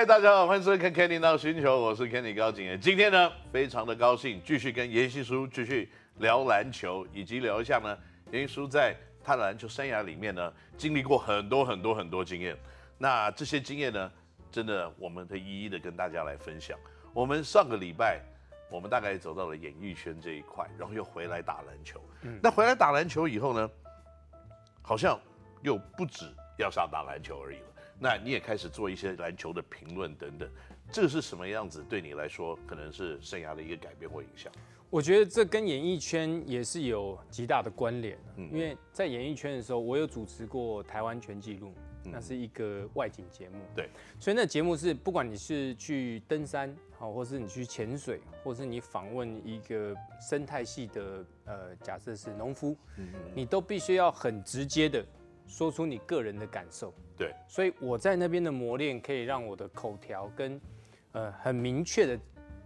嗨，大家好，欢迎收看《Kenny NOW 星球》，我是 Kenny 高景炎。今天呢，非常的高兴，继续跟颜希叔继续聊篮球，以及聊一下呢，颜希叔在他的篮球生涯里面呢，经历过很多很多很多经验。那这些经验呢，真的我们可以一一的跟大家来分享。我们上个礼拜，我们大概走到了演艺圈这一块，然后又回来打篮球。嗯，那回来打篮球以后呢，好像又不止要上打篮球而已了。那你也开始做一些篮球的评论等等，这个是什么样子？对你来说，可能是生涯的一个改变或影响。我觉得这跟演艺圈也是有极大的关联。嗯，因为在演艺圈的时候，我有主持过台湾全纪录，那是一个外景节目。对，所以那节目是不管你是去登山，好，或是你去潜水，或是你访问一个生态系的，呃，假设是农夫，你都必须要很直接的。说出你个人的感受，对，所以我在那边的磨练可以让我的口条跟，呃，很明确的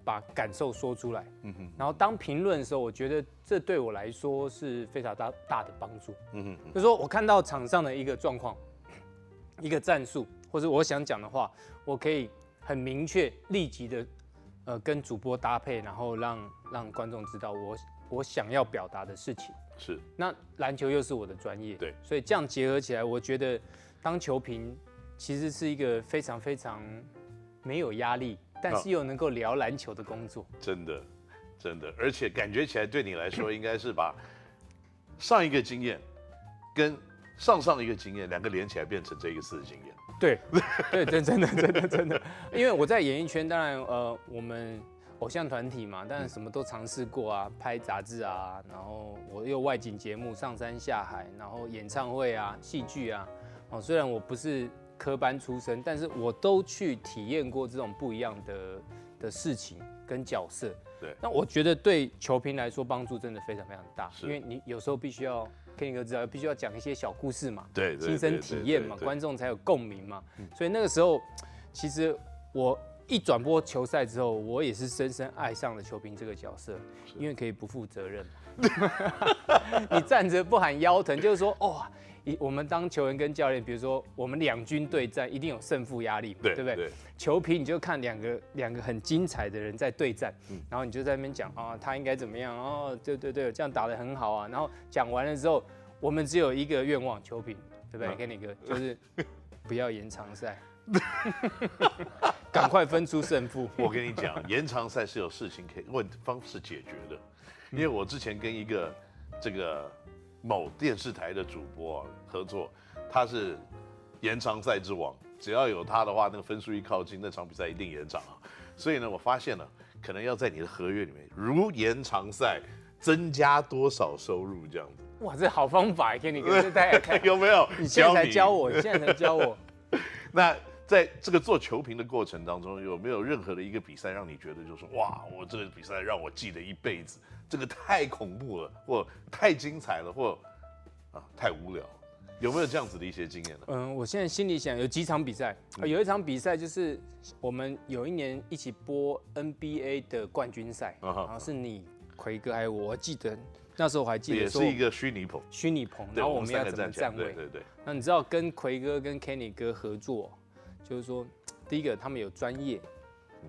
把感受说出来，嗯哼，然后当评论的时候，我觉得这对我来说是非常大大的帮助，嗯哼，就是说我看到场上的一个状况，一个战术，或者我想讲的话，我可以很明确、立即的，呃，跟主播搭配，然后让让观众知道我我想要表达的事情。是，那篮球又是我的专业，对，所以这样结合起来，我觉得当球评其实是一个非常非常没有压力，但是又能够聊篮球的工作。真的，真的，而且感觉起来对你来说，应该是把上一个经验跟上上一个经验两个连起来，变成这一次的经验。对，对，真真的真的真的，因为我在演艺圈，当然呃，我们。偶像团体嘛，当然什么都尝试过啊，拍杂志啊，然后我又外景节目，上山下海，然后演唱会啊，戏剧啊，哦，虽然我不是科班出身，但是我都去体验过这种不一样的的事情跟角色。对，那我觉得对球评来说帮助真的非常非常大，因为你有时候必须要 Kenny 哥知道，必须要讲一些小故事嘛，对，亲身体验嘛，观众才有共鸣嘛，所以那个时候其实我。一转播球赛之后，我也是深深爱上了球评这个角色，因为可以不负责任。你站着不喊腰疼，就是说，哦，我们当球员跟教练，比如说我们两军对战，一定有胜负压力，对不对？球评你就看两个两个很精彩的人在对战，然后你就在那边讲啊，他应该怎么样？哦，对对对，这样打得很好啊。然后讲完了之后，我们只有一个愿望，球评，对不对？Kenny 哥，就是 不要延长赛。赶快分出胜负！我跟你讲，延长赛是有事情可以问方式解决的，因为我之前跟一个这个某电视台的主播合作，他是延长赛之王，只要有他的话，那个分数一靠近，那场比赛一定延长啊。所以呢，我发现了，可能要在你的合约里面，如延长赛增加多少收入这样子。哇，这好方法，给你给大家看 有没有？你现在才教我，你现在才教我，那。在这个做球评的过程当中，有没有任何的一个比赛让你觉得就是哇，我这个比赛让我记得一辈子，这个太恐怖了，或太精彩了，或啊太无聊，有没有这样子的一些经验呢？嗯，我现在心里想有几场比赛，有一场比赛就是我们有一年一起播 NBA 的冠军赛，然后是你奎哥还有我，我记得那时候我还记得也是一个虚拟棚，虚拟棚，然后我们要怎么站位？对对对。那你知道跟奎哥跟 Kenny 哥合作？就是说，第一个他们有专业，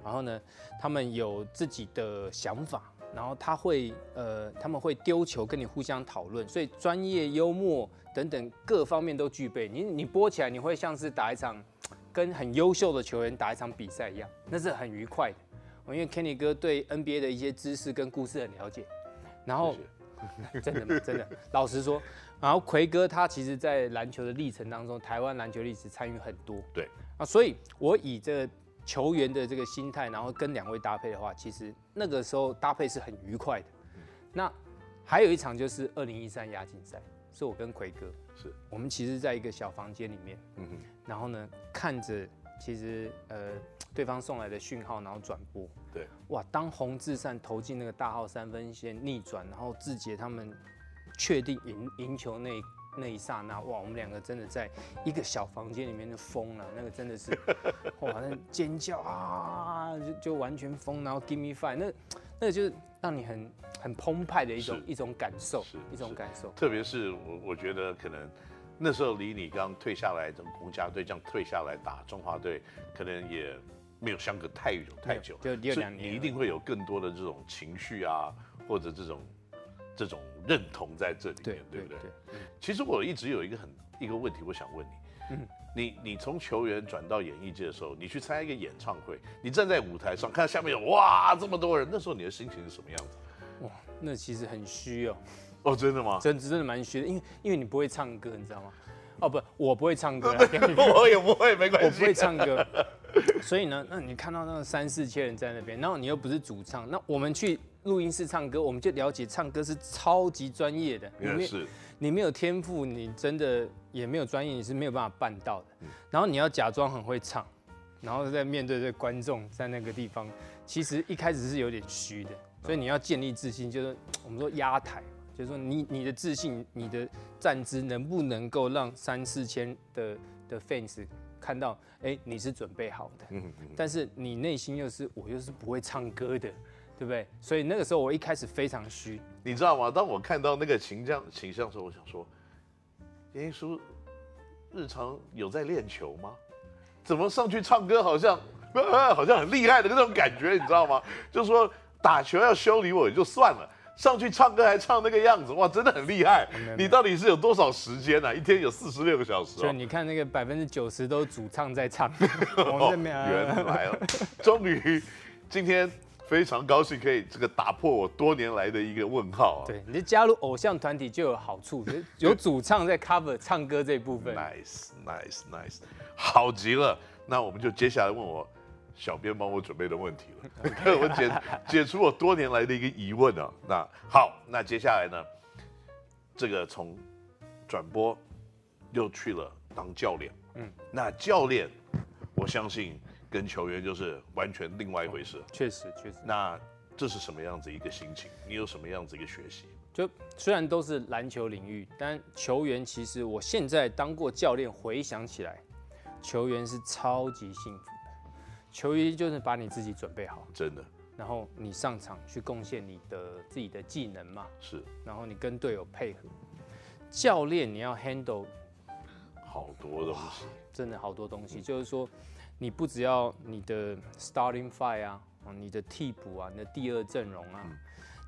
然后呢，他们有自己的想法，然后他会呃，他们会丢球跟你互相讨论，所以专业、幽默等等各方面都具备。你你播起来，你会像是打一场 跟很优秀的球员打一场比赛一样，那是很愉快的。因为 Kenny 哥对 NBA 的一些知识跟故事很了解，然后 真的真的，老实说，然后奎哥他其实在篮球的历程当中，台湾篮球历史参与很多，对。啊，所以我以这个球员的这个心态，然后跟两位搭配的话，其实那个时候搭配是很愉快的。那还有一场就是二零一三亚锦赛，是我跟奎哥，是我们其实在一个小房间里面，嗯哼，然后呢看着其实呃对方送来的讯号，然后转播，对，哇，当洪志善投进那个大号三分线逆转，然后志杰他们确定赢赢球那。那一刹那，哇，我们两个真的在一个小房间里面就疯了，那个真的是，哇，那尖叫啊，就就完全疯，然后 give me five，那那个就是让你很很澎湃的一种一种感受，一种感受。特别是我我觉得可能那时候离你刚退下来从国家队这样退下来打中华队，可能也没有相隔太久太久，就两年，你一定会有更多的这种情绪啊，或者这种这种认同在这里面，对，对不对？其实我一直有一个很一个问题，我想问你，嗯，你你从球员转到演艺界的时候，你去参加一个演唱会，你站在舞台上看到下面有哇这么多人，那时候你的心情是什么样子？哇，那其实很虚哦。哦，真的吗？真真的蛮虚的，因为因为你不会唱歌，你知道吗？哦，不，我不会唱歌，我也不会，没关系，我不会唱歌。所以呢，那你看到那个三四千人在那边，然后你又不是主唱，那我们去录音室唱歌，我们就了解唱歌是超级专业的。你没有天赋，你真的也没有专业，你是没有办法办到的。然后你要假装很会唱，然后在面对这观众，在那个地方，其实一开始是有点虚的。所以你要建立自信，就是我们说压台。就是说你，你你的自信，你的站姿能不能够让三四千的的 fans 看到？哎、欸，你是准备好的。嗯嗯。但是你内心又是我又是不会唱歌的，对不对？所以那个时候我一开始非常虚。你知道吗？当我看到那个形象形象的时候，我想说，严叔日常有在练球吗？怎么上去唱歌好像 好像很厉害的那种感觉，你知道吗？就是说打球要修理我也就算了。上去唱歌还唱那个样子，哇，真的很厉害！你到底是有多少时间呢、啊？一天有四十六个小时、哦。就你看那个百分之九十都主唱在唱。哦、原来了，终于今天非常高兴可以这个打破我多年来的一个问号啊！对，你加入偶像团体就有好处，有 主唱在 cover 唱歌这一部分。Nice，nice，nice，好极了。那我们就接下来问我。小编帮我准备的问题了. 我解解除我多年来的一个疑问啊。那好，那接下来呢，这个从转播又去了当教练，嗯，那教练，我相信跟球员就是完全另外一回事。确实，确实。那这是什么样子一个心情？你有什么样子一个学习？就虽然都是篮球领域，但球员其实我现在当过教练，回想起来，球员是超级幸福的。球员就是把你自己准备好，真的，然后你上场去贡献你的自己的技能嘛，是，然后你跟队友配合。教练你要 handle 好多东西，真的好多东西，就是说你不只要你的 starting five 啊，你的替补啊，你的第二阵容啊，嗯、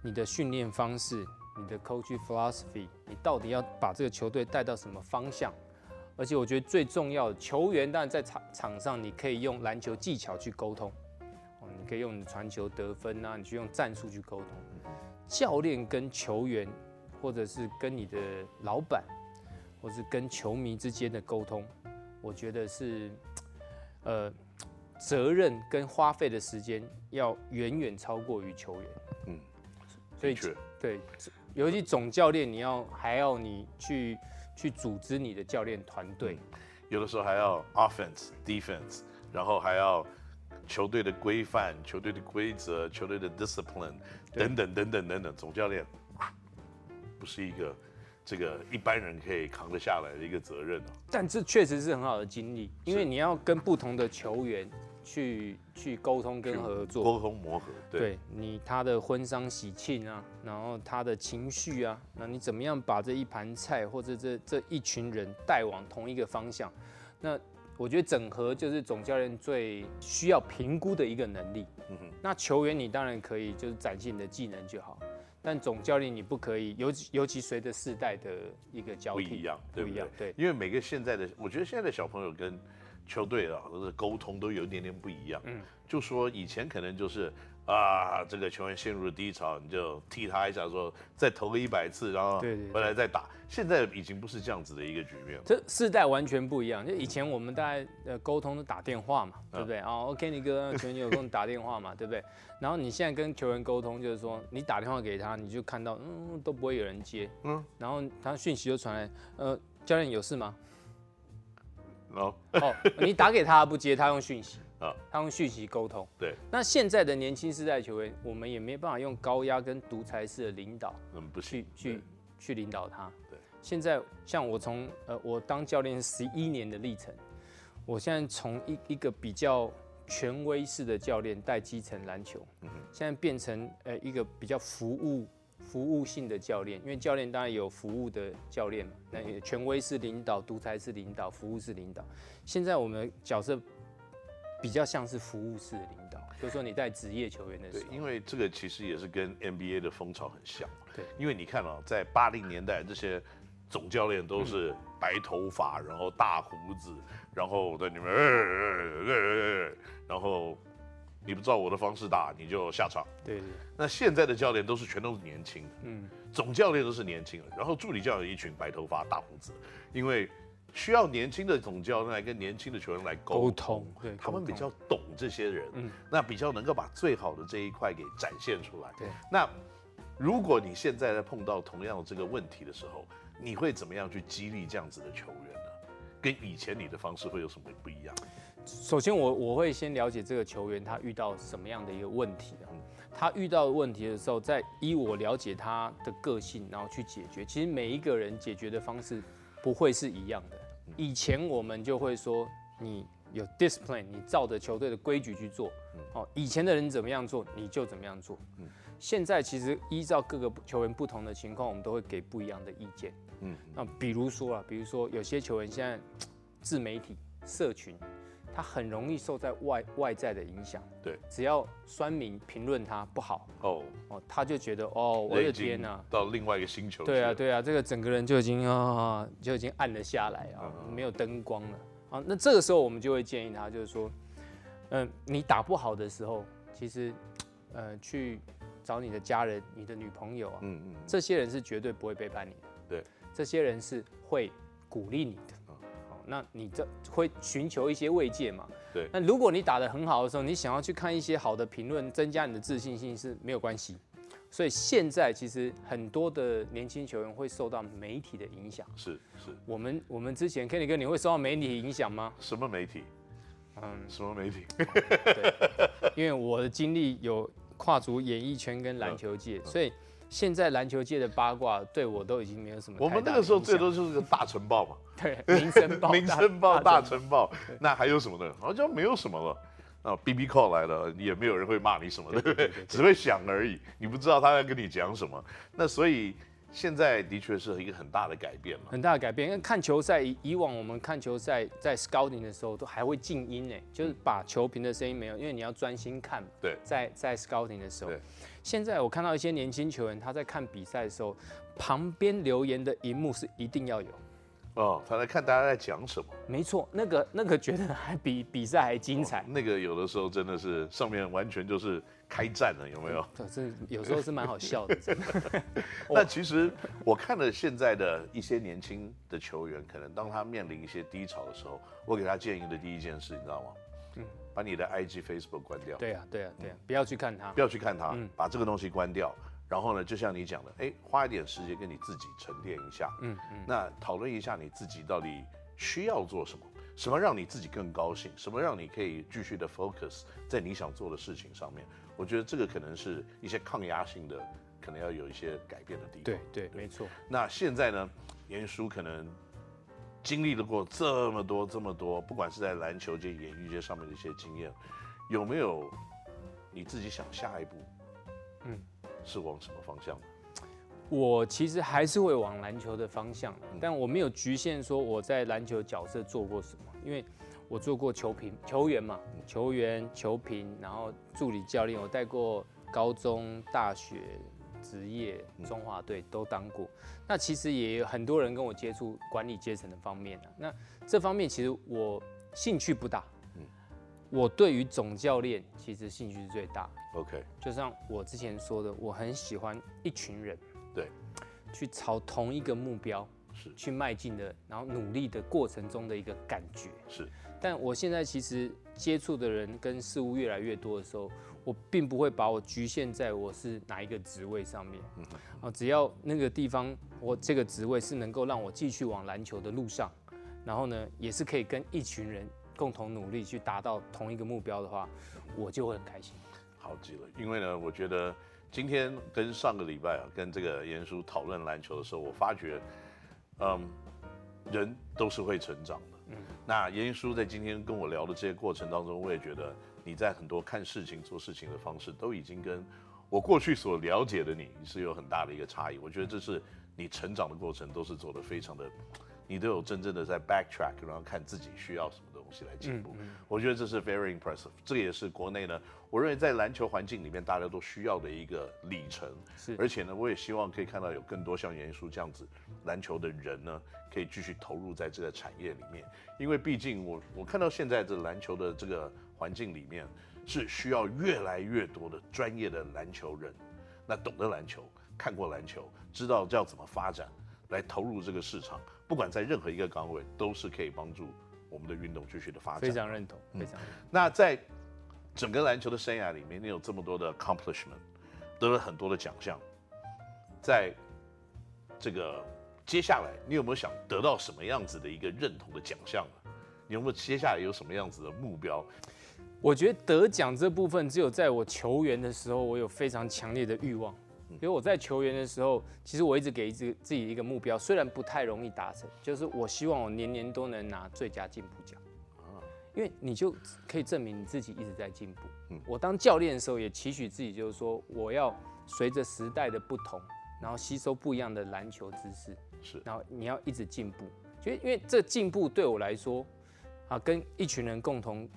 你的训练方式，你的 coach philosophy，你到底要把这个球队带到什么方向？而且我觉得最重要的，球员当然在场场上，你可以用篮球技巧去沟通，哦，你可以用你传球得分啊，你去用战术去沟通。教练跟球员，或者是跟你的老板，或是跟球迷之间的沟通，我觉得是，呃，责任跟花费的时间要远远超过于球员。嗯，所以对，尤其总教练，你要还要你去。去组织你的教练团队，有的时候还要 offense、defense，然后还要球队的规范、球队的规则、球队的 discipline 等等等等等等。总教练不是一个这个一般人可以扛得下来的一个责任哦。但这确实是很好的经历，因为你要跟不同的球员。去去沟通跟合作，沟通磨合，对，对你他的婚丧喜庆啊，然后他的情绪啊，那你怎么样把这一盘菜或者这这一群人带往同一个方向？那我觉得整合就是总教练最需要评估的一个能力。嗯哼，那球员你当然可以就是展现你的技能就好，但总教练你不可以，尤其尤其随着世代的一个交替不一样，对不一样，对，因为每个现在的，我觉得现在的小朋友跟。球队啊，都是沟通都有一点点不一样。嗯，就说以前可能就是啊，这个球员陷入了低潮，你就替他一下，说再投个一百次，然后回来再打。现在已经不是这样子的一个局面了。这世代完全不一样。就以前我们大家呃沟通都打电话嘛，对不对？啊、哦，OK，你哥球员你有空打电话嘛，对不对？然后你现在跟球员沟通，就是说你打电话给他，你就看到嗯都不会有人接，嗯，然后他讯息就传来，呃，教练有事吗？哦，你打给他不接，他用讯息啊，他用讯息沟通。对，那现在的年轻世代球员，我们也没办法用高压跟独裁式的领导，嗯，不去去去领导他。对，现在像我从呃，我当教练十一年的历程，我现在从一一个比较权威式的教练带基层篮球，现在变成呃一个比较服务服务性的教练，因为教练当然有服务的教练嘛，那也权威式领导、独裁式领导、服务式领导。现在我们角色比较像是服务式的领导，就是说你在职业球员的时候，对，因为这个其实也是跟 NBA 的风潮很像。对，因为你看啊，在八零年代这些总教练都是白头发，然后大胡子，然后在里面，然后。你不照我的方式打，你就下场。对，对，那现在的教练都是全都是年轻的，嗯，总教练都是年轻的，然后助理教练一群白头发、大胡子，因为需要年轻的总教练来跟年轻的球员来沟通，对，他们比较懂这些人，嗯，那比较能够把最好的这一块给展现出来。对，那如果你现在在碰到同样的这个问题的时候，你会怎么样去激励这样子的球员呢？跟以前你的方式会有什么不一样？首先我，我我会先了解这个球员他遇到什么样的一个问题啊？他遇到问题的时候，再依我了解他的个性，然后去解决。其实每一个人解决的方式不会是一样的。以前我们就会说，你有 discipline，你照着球队的规矩去做。哦，以前的人怎么样做，你就怎么样做。现在其实依照各个球员不同的情况，我们都会给不一样的意见。嗯，那比如说啊，比如说有些球员现在自媒体、社群。他很容易受在外外在的影响，对，只要酸民评论他不好，哦。哦，他就觉得哦，我的天呐，到另外一个星球，对啊对啊，这个整个人就已经啊就已经暗了下来啊，没有灯光了。啊。那这个时候我们就会建议他，就是说，嗯，你打不好的时候，其实，呃，去找你的家人、你的女朋友啊，嗯嗯，这些人是绝对不会背叛你的，对，这些人是会鼓励你的。那你这会寻求一些慰藉嘛？对。那如果你打得很好的时候，你想要去看一些好的评论，增加你的自信心是没有关系。所以现在其实很多的年轻球员会受到媒体的影响。是是。我们我们之前 Kenny 哥，你会受到媒体影响吗？什么媒体？嗯，什么媒体？对，因为我的经历有跨足演艺圈跟篮球界，所以。现在篮球界的八卦对我都已经没有什么。我们那个时候最多就是个大晨报嘛，对，民生报、民生报、大晨报，那还有什么呢？好像没有什么了。啊，BB Call 来了，也没有人会骂你什么，对不对？只会想而已，你不知道他在跟你讲什么。那所以。现在的确是一个很大的改变了，很大的改变。因为看球赛，以往我们看球赛在 scouting 的时候都还会静音呢，就是把球评的声音没有，因为你要专心看。对，在在 scouting 的时候，对。现在我看到一些年轻球员他在看比赛的时候，旁边留言的荧幕是一定要有。哦，他在看大家在讲什么？没错，那个那个觉得还比比赛还精彩。哦，那个有的时候真的是上面完全就是。开战了有没有？对，这有时候是蛮好笑的。那其实我看了现在的一些年轻的球员，可能当他面临一些低潮的时候，我给他建议的第一件事，你知道吗？嗯，把你的 IG、Facebook 关掉。对啊，对啊，对啊，不要去看他，不要去看他，把这个东西关掉。然后呢，就像你讲的，哎，花一点时间跟你自己沉淀一下。嗯嗯。那讨论一下你自己到底需要做什么。什么让你自己更高兴？什么让你可以继续的 focus 在你想做的事情上面？我觉得这个可能是一些抗压性的，可能要有一些改变的地方。对对，对没错。那现在呢，严叔可能经历了过这么多这么多，不管是在篮球界、演艺界上面的一些经验，有没有你自己想下一步？嗯，是往什么方向？我其实还是会往篮球的方向，但我没有局限说我在篮球角色做过什么，因为我做过球评、球员嘛，球员、球评，然后助理教练，我带过高中、大学、职业、中华队都当过。那其实也有很多人跟我接触管理阶层的方面啊，那这方面其实我兴趣不大。我对于总教练其实兴趣是最大。OK，就像我之前说的，我很喜欢一群人。对，去朝同一个目标是去迈进的，然后努力的过程中的一个感觉是。但我现在其实接触的人跟事物越来越多的时候，我并不会把我局限在我是哪一个职位上面。嗯哼，只要那个地方我这个职位是能够让我继续往篮球的路上，然后呢，也是可以跟一群人共同努力去达到同一个目标的话，我就会很开心。好极了，因为呢，我觉得。今天跟上个礼拜啊，跟这个严叔讨论篮球的时候，我发觉，嗯，人都是会成长的。那严叔在今天跟我聊的这些过程当中，我也觉得你在很多看事情、做事情的方式，都已经跟我过去所了解的你是有很大的一个差异。我觉得这是你成长的过程都是走得非常的，你都有真正的在 backtrack，然后看自己需要什么东西来进步。嗯嗯、我觉得这是 very impressive。这也是国内呢，我认为在篮球环境里面大家都需要的一个里程。是，而且呢，我也希望可以看到有更多像颜艺书这样子篮球的人呢，可以继续投入在这个产业里面。因为毕竟我我看到现在这篮球的这个环境里面。是需要越来越多的专业的篮球人，那懂得篮球、看过篮球、知道要怎么发展，来投入这个市场。不管在任何一个岗位，都是可以帮助我们的运动继续的发展。非常认同，非常认同。嗯。那在整个篮球的生涯里面，你有这么多的 accomplishment，得了很多的奖项，在这个接下来，你有没有想得到什么样子的一个认同的奖项呢？你有没有接下来有什么样子的目标？我觉得得奖这部分，只有在我球员的时候，我有非常强烈的欲望。因为我在球员的时候，其实我一直给自自己一个目标，虽然不太容易达成，就是我希望我年年都能拿最佳进步奖。因为你就可以证明你自己一直在进步。我当教练的时候，也期许自己，就是说我要随着时代的不同，然后吸收不一样的篮球知识。是，然后你要一直进步。就因为这进步对我来说，啊，跟一群人共同。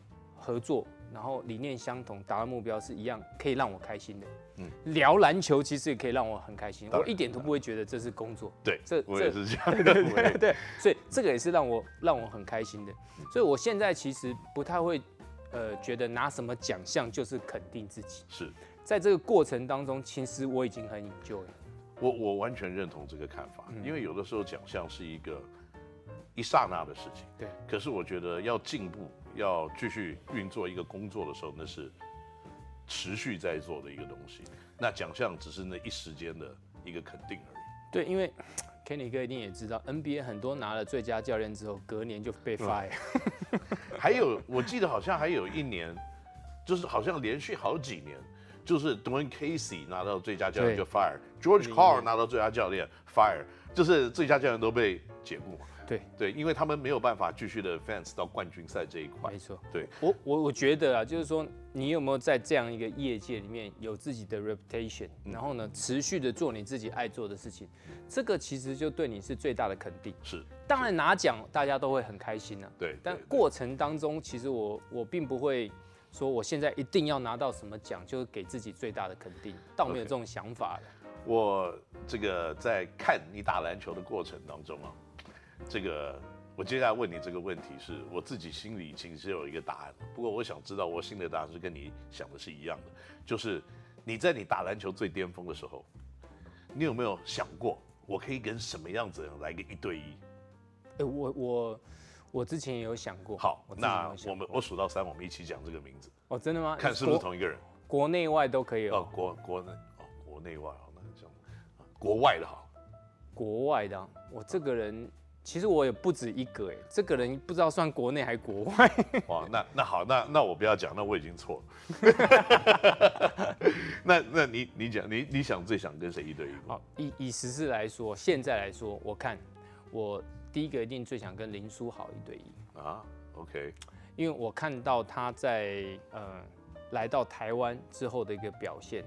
合作，然后理念相同，达到目标是一样，可以让我开心的。嗯，聊篮球其实也可以让我很开心，我一点都不会觉得这是工作。对，这我也是这样。对对对，所以这个也是让我让我很开心的。所以我现在其实不太会，呃，觉得拿什么奖项就是肯定自己。是，在这个过程当中，其实我已经很 enjoy 了。我我完全认同这个看法，因为有的时候奖项是一个一刹那的事情。对，可是我觉得要进步。要继续运作一个工作的时候，那是持续在做的一个东西。那奖项只是那一时间的一个肯定而已。对，因为 Kenny 哥一定也知道，NBA 很多拿了最佳教练之后，隔年就被 fire。嗯、还有，我记得好像还有一年，就是好像连续好几年，就是 Dwane Casey 拿到最佳教练就 fire，George Carl 拿到最佳教练 fire，就是最佳教练都被解雇。对。对，因为他们没有办法继续的 advance 到冠军赛这一块。没错，对。我我我觉得啊，就是说你有没有在这样一个业界里面有自己的 reputation，然后呢持续的做你自己爱做的事情，这个其实就对你是最大的肯定。是，当然拿奖大家都会很开心啊。对，但过程当中其实我我并不会说我现在一定要拿到什么奖，就是给自己最大的肯定，倒没有这种想法的。我这个在看你打篮球的过程当中啊。这个，我接下来问你这个问题是，我自己心里其实是有一个答案，不过我想知道我心里的答案是跟你想的是一样的，就是你在你打篮球最巅峰的时候，你有没有想过我可以跟什么样子的人来个一对一？哎，我我我之前也有想过。好，我那我们我数到三，我们一起讲这个名字。哦，真的吗？看是不是同一个人。国内外都可以哦。国国内哦，国内外好，那就这样。国外的哈。国外的，我这个人。其实我也不止一个哎，这个人不知道算国内还是国外。哇，那那好，那那我不要讲，那我已经错了。那那你你讲，你你想最想跟谁一对一？好，以以时事来说，现在来说，我看我第一个一定最想跟林书豪一对一啊。OK，因为我看到他在呃来到台湾之后的一个表现。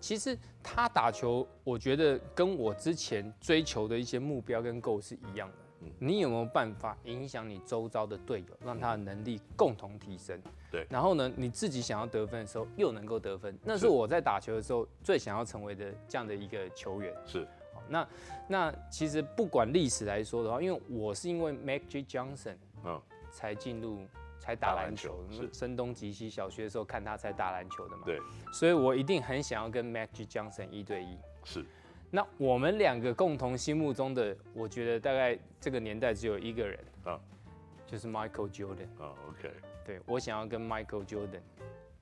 其实他打球，我觉得跟我之前追求的一些目标跟 goal 是一样的。你有没有办法影响你周遭的队友，让他的能力共同提升？对。然后呢，你自己想要得分的时候又能够得分，那是我在打球的时候最想要成为的这样的一个球员。是。那那其实不管历史来说的话，因为我是因为 Magic Johnson，嗯，才进入才打篮球，是声东击西，小学的时候看他才打篮球的嘛。对。所以我一定很想要跟 Magic Johnson 一对一。是。那我们两个共同心目中的，我觉得大概这个年代只有一个人啊，就是 Michael Jordan 啊。OK，对，我想要跟 Michael Jordan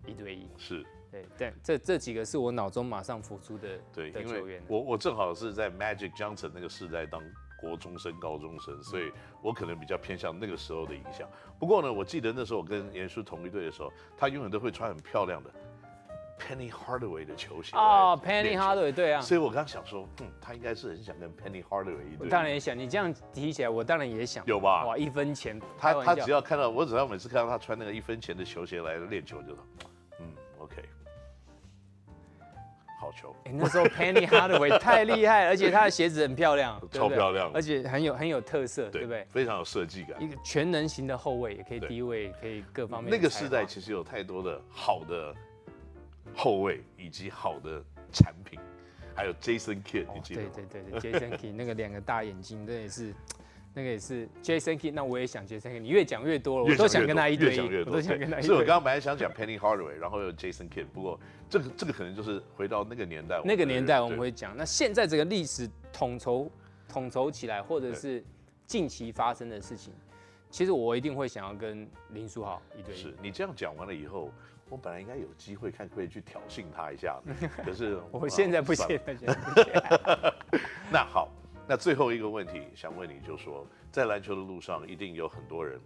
一对一。是，对，但这这几个是我脑中马上浮出的对的球员。我我正好是在 Magic Johnson 那个时代当国中生、高中生，所以我可能比较偏向那个时候的影响。不过呢，我记得那时候我跟严叔同一队的时候，他永远都会穿很漂亮的。Penny Hardaway 的球鞋哦，Penny Hardaway 对啊，所以我刚刚想说，嗯，他应该是很想跟 Penny Hardaway 一对。我当然也想，你这样提起来，我当然也想。有吧？哇，一分钱。他他只要看到我，只要每次看到他穿那个一分钱的球鞋来练球，就说，球。哎、欸，那时候 Penny Hardaway 太厉害，而且他的鞋子很漂亮，超漂亮，而且很有很有特色，对，不对？非常有设计感。一个全能型的后卫，也可以低位，可以各方面。那个时代其实有太多的好的后卫以及好的产品，还有 Jason Kidd，你记得吗？对对对对，Jason Kidd 那个两个大眼睛，这也是。那个也是 Jason Kidd，那我也想 Jason Kidd。你越讲越多了，我都想跟他一对一。越越多，我都想跟他一对一。所以我刚刚本来想讲 Penny Hardaway，然后有 Jason Kidd，不过这个这个可能就是回到那个年代。那个年代我们会讲，那现在这个历史统筹统筹起来，或者是近期发生的事情，其实我一定会想要跟林书豪一对一。是你这样讲完了以后，我本来应该有机会看可以去挑衅他一下，可是 我现在不行。那好。那最后一个问题想问你，就是说，在篮球的路上，一定有很多人，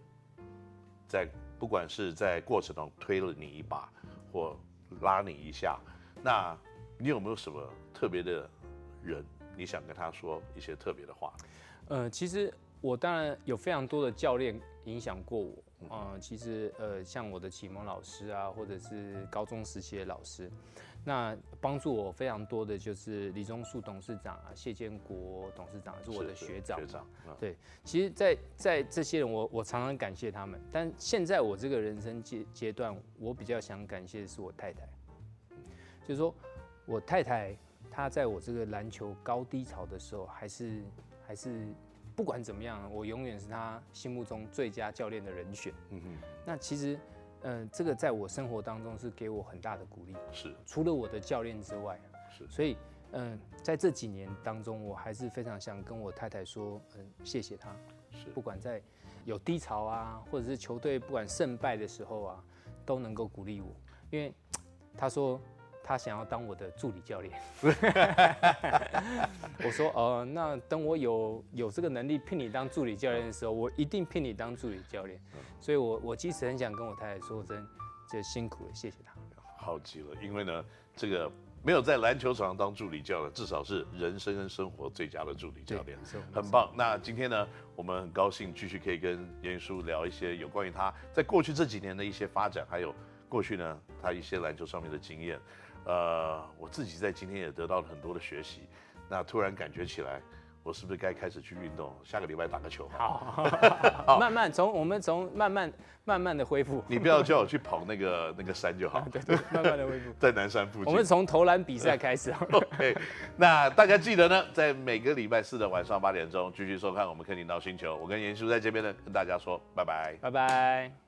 在不管是在过程中推了你一把，或拉你一下，那你有没有什么特别的人，你想跟他说一些特别的话？呃，其实我当然有非常多的教练影响过我，呃，其实呃，像我的启蒙老师啊，或者是高中时期的老师。那帮助我非常多的就是李钟树董事长啊，谢建国董事长是我的学长。学长，对，其实在，在在这些人我，我我常常感谢他们。但现在我这个人生阶阶段，我比较想感谢的是我太太。就是说我太太，她在我这个篮球高低潮的时候，还是还是不管怎么样，我永远是她心目中最佳教练的人选。嗯哼，那其实。嗯、呃，这个在我生活当中是给我很大的鼓励。是，除了我的教练之外，是。所以，嗯、呃，在这几年当中，我还是非常想跟我太太说，嗯、呃，谢谢她。是。不管在有低潮啊，或者是球队不管胜败的时候啊，都能够鼓励我，因为她说。他想要当我的助理教练，我说呃，那等我有有这个能力聘你当助理教练的时候，我一定聘你当助理教练。所以我我其实很想跟我太太说，真就辛苦了，谢谢他。好极了，因为呢，这个没有在篮球场上当助理教练，至少是人生跟生活最佳的助理教练，很棒。那今天呢，我们很高兴继续可以跟严叔聊一些有关于他在过去这几年的一些发展，还有过去呢他一些篮球上面的经验。呃，我自己在今天也得到了很多的学习，那突然感觉起来，我是不是该开始去运动？下个礼拜打个球好，好，慢慢从我们从慢慢慢慢的恢复。你不要叫我去跑那个那个山就好。对对，慢慢的恢复。在南山附近。我们从投篮比赛开始。OK，那大家记得呢，在每个礼拜四的晚上八点钟继续收看我们肯尼 NOW 星球。我跟严叔在这边呢，跟大家说拜拜，拜拜。